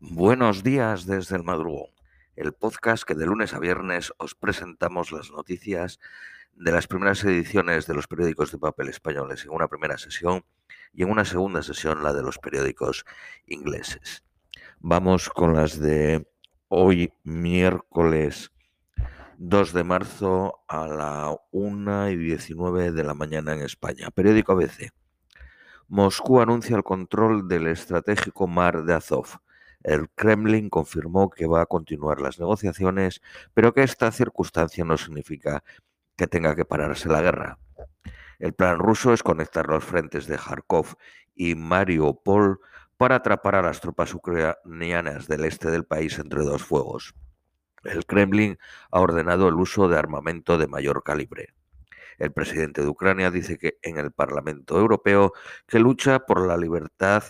Buenos días desde el madrugón, el podcast que de lunes a viernes os presentamos las noticias de las primeras ediciones de los periódicos de papel españoles en una primera sesión y en una segunda sesión la de los periódicos ingleses. Vamos con las de hoy miércoles 2 de marzo a la 1 y 19 de la mañana en España. Periódico ABC. Moscú anuncia el control del estratégico mar de Azov. El Kremlin confirmó que va a continuar las negociaciones, pero que esta circunstancia no significa que tenga que pararse la guerra. El plan ruso es conectar los frentes de Kharkov y Mariupol para atrapar a las tropas ucranianas del este del país entre dos fuegos. El Kremlin ha ordenado el uso de armamento de mayor calibre. El presidente de Ucrania dice que en el Parlamento Europeo que lucha por la libertad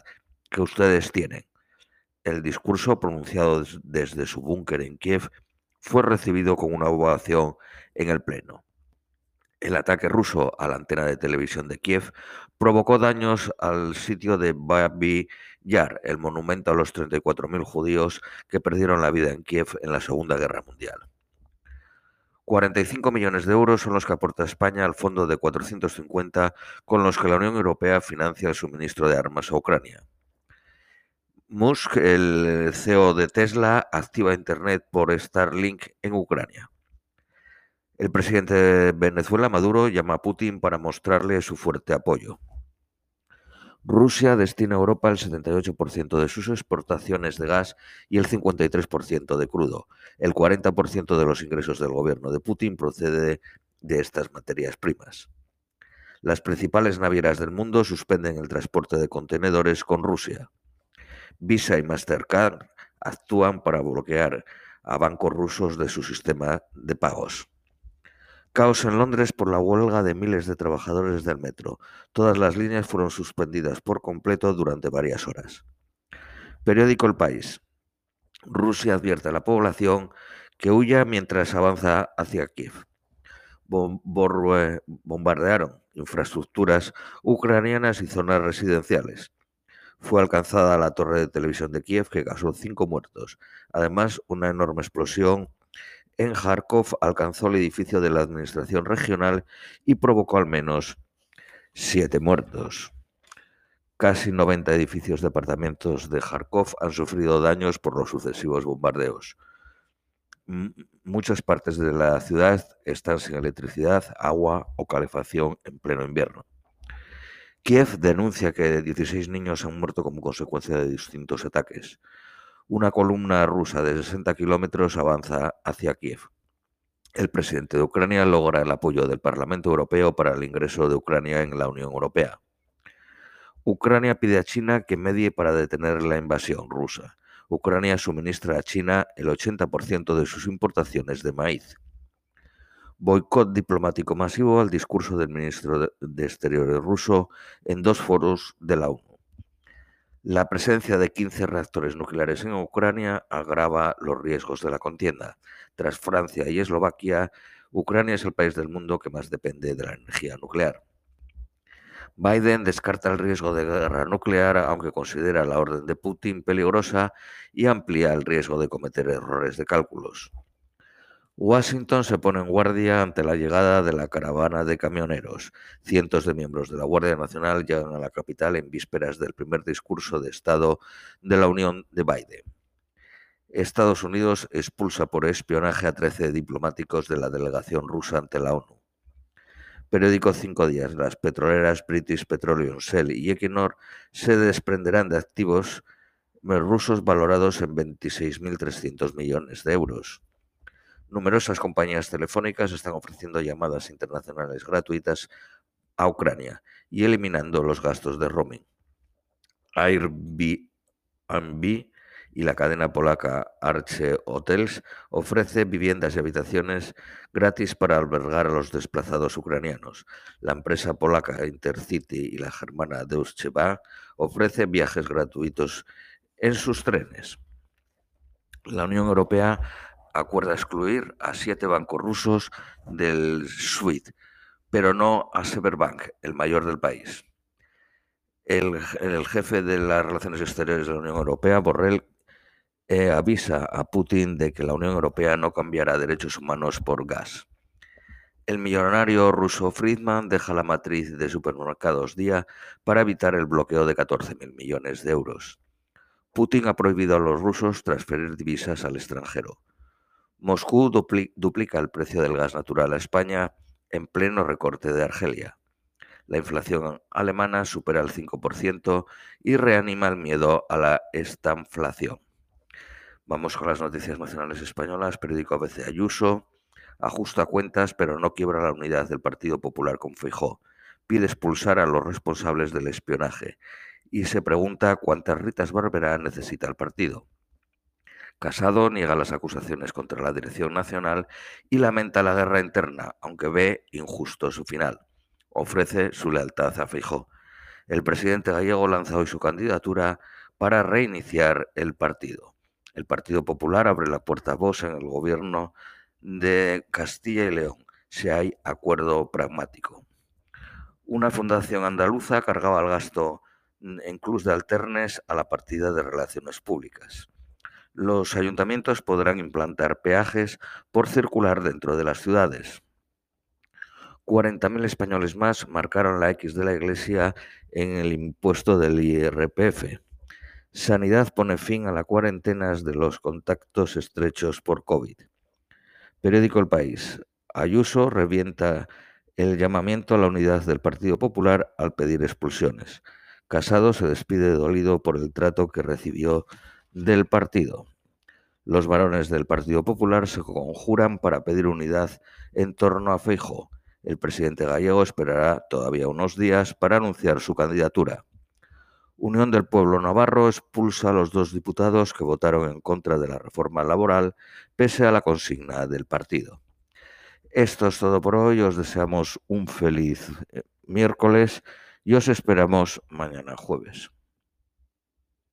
que ustedes tienen. El discurso pronunciado desde su búnker en Kiev fue recibido con una ovación en el Pleno. El ataque ruso a la antena de televisión de Kiev provocó daños al sitio de Babi Yar, el monumento a los 34.000 judíos que perdieron la vida en Kiev en la Segunda Guerra Mundial. 45 millones de euros son los que aporta España al fondo de 450 con los que la Unión Europea financia el suministro de armas a Ucrania. Musk, el CEO de Tesla, activa Internet por Starlink en Ucrania. El presidente de Venezuela, Maduro, llama a Putin para mostrarle su fuerte apoyo. Rusia destina a Europa el 78% de sus exportaciones de gas y el 53% de crudo. El 40% de los ingresos del gobierno de Putin procede de estas materias primas. Las principales navieras del mundo suspenden el transporte de contenedores con Rusia. Visa y Mastercard actúan para bloquear a bancos rusos de su sistema de pagos. Caos en Londres por la huelga de miles de trabajadores del metro. Todas las líneas fueron suspendidas por completo durante varias horas. Periódico El País. Rusia advierte a la población que huya mientras avanza hacia Kiev. Bombardearon infraestructuras ucranianas y zonas residenciales. Fue alcanzada la torre de televisión de Kiev que causó cinco muertos. Además, una enorme explosión en Kharkov alcanzó el edificio de la administración regional y provocó al menos siete muertos. Casi 90 edificios de apartamentos de Kharkov han sufrido daños por los sucesivos bombardeos. muchas partes de la ciudad están sin electricidad, agua o calefacción en pleno invierno. Kiev denuncia que 16 niños han muerto como consecuencia de distintos ataques una columna rusa de 60 kilómetros avanza hacia Kiev. El presidente de Ucrania logra el apoyo del Parlamento Europeo para el ingreso de Ucrania en la Unión Europea. Ucrania pide a China que medie para detener la invasión rusa. Ucrania suministra a China el 80% de sus importaciones de maíz. Boicot diplomático masivo al discurso del ministro de Exteriores ruso en dos foros de la ONU. La presencia de 15 reactores nucleares en Ucrania agrava los riesgos de la contienda. Tras Francia y Eslovaquia, Ucrania es el país del mundo que más depende de la energía nuclear. Biden descarta el riesgo de guerra nuclear, aunque considera la orden de Putin peligrosa y amplía el riesgo de cometer errores de cálculos. Washington se pone en guardia ante la llegada de la caravana de camioneros. Cientos de miembros de la Guardia Nacional llegan a la capital en vísperas del primer discurso de Estado de la Unión de Biden. Estados Unidos expulsa por espionaje a 13 diplomáticos de la delegación rusa ante la ONU. Periódico Cinco Días. Las petroleras British Petroleum, Shell y Equinor se desprenderán de activos rusos valorados en 26.300 millones de euros. Numerosas compañías telefónicas están ofreciendo llamadas internacionales gratuitas a Ucrania y eliminando los gastos de roaming. Airbnb y la cadena polaca Arche Hotels ofrece viviendas y habitaciones gratis para albergar a los desplazados ucranianos. La empresa polaca Intercity y la germana Deutsche Bahn ofrece viajes gratuitos en sus trenes. La Unión Europea acuerda excluir a siete bancos rusos del SWIFT, pero no a Severbank, el mayor del país. El, jefe de las relaciones exteriores de la Unión Europea, Borrell, e avisa a Putin de que la Unión Europea no cambiará derechos humanos por gas. El millonario ruso Friedman deja la matriz de supermercados Día para evitar el bloqueo de 14.000 millones de euros. Putin ha prohibido a los rusos transferir divisas al extranjero. Moscú duplica el precio del gas natural a España en pleno recorte de Argelia. La inflación alemana supera el 5% y reanima el miedo a la estanflación. Vamos con las noticias nacionales españolas. Periódico ABC Ayuso ajusta cuentas, pero no quiebra la unidad del Partido Popular con Feijó. Pide expulsar a los responsables del espionaje y se pregunta cuántas Ritas Barberá necesita el partido. Casado niega las acusaciones contra la Dirección Nacional y lamenta la guerra interna, aunque ve injusto su final. Ofrece su lealtad a Feijó. El presidente gallego lanza hoy su candidatura para reiniciar el partido. El Partido Popular abre la puerta a vos en el gobierno de Castilla y León, si hay acuerdo pragmático. Una fundación andaluza cargaba el gasto en Cruz de Alternes a la partida de relaciones públicas. Los ayuntamientos podrán implantar peajes por circular dentro de las ciudades. 40.000 españoles más marcaron la X de la Iglesia en el impuesto del IRPF. Sanidad pone fin a la cuarentena de los contactos estrechos por COVID. Periódico El País. Ayuso revienta el llamamiento a la unidad del Partido Popular al pedir expulsiones. Casado se despide dolido por el trato que recibió del partido. Los varones del Partido Popular se conjuran para pedir unidad en torno a Feijo. El presidente gallego esperará todavía unos días para anunciar su candidatura. Unión del Pueblo Navarro expulsa a los dos diputados que votaron en contra de la reforma laboral pese a la consigna del partido. Esto es todo por hoy, os deseamos un feliz eh, miércoles y os esperamos mañana jueves.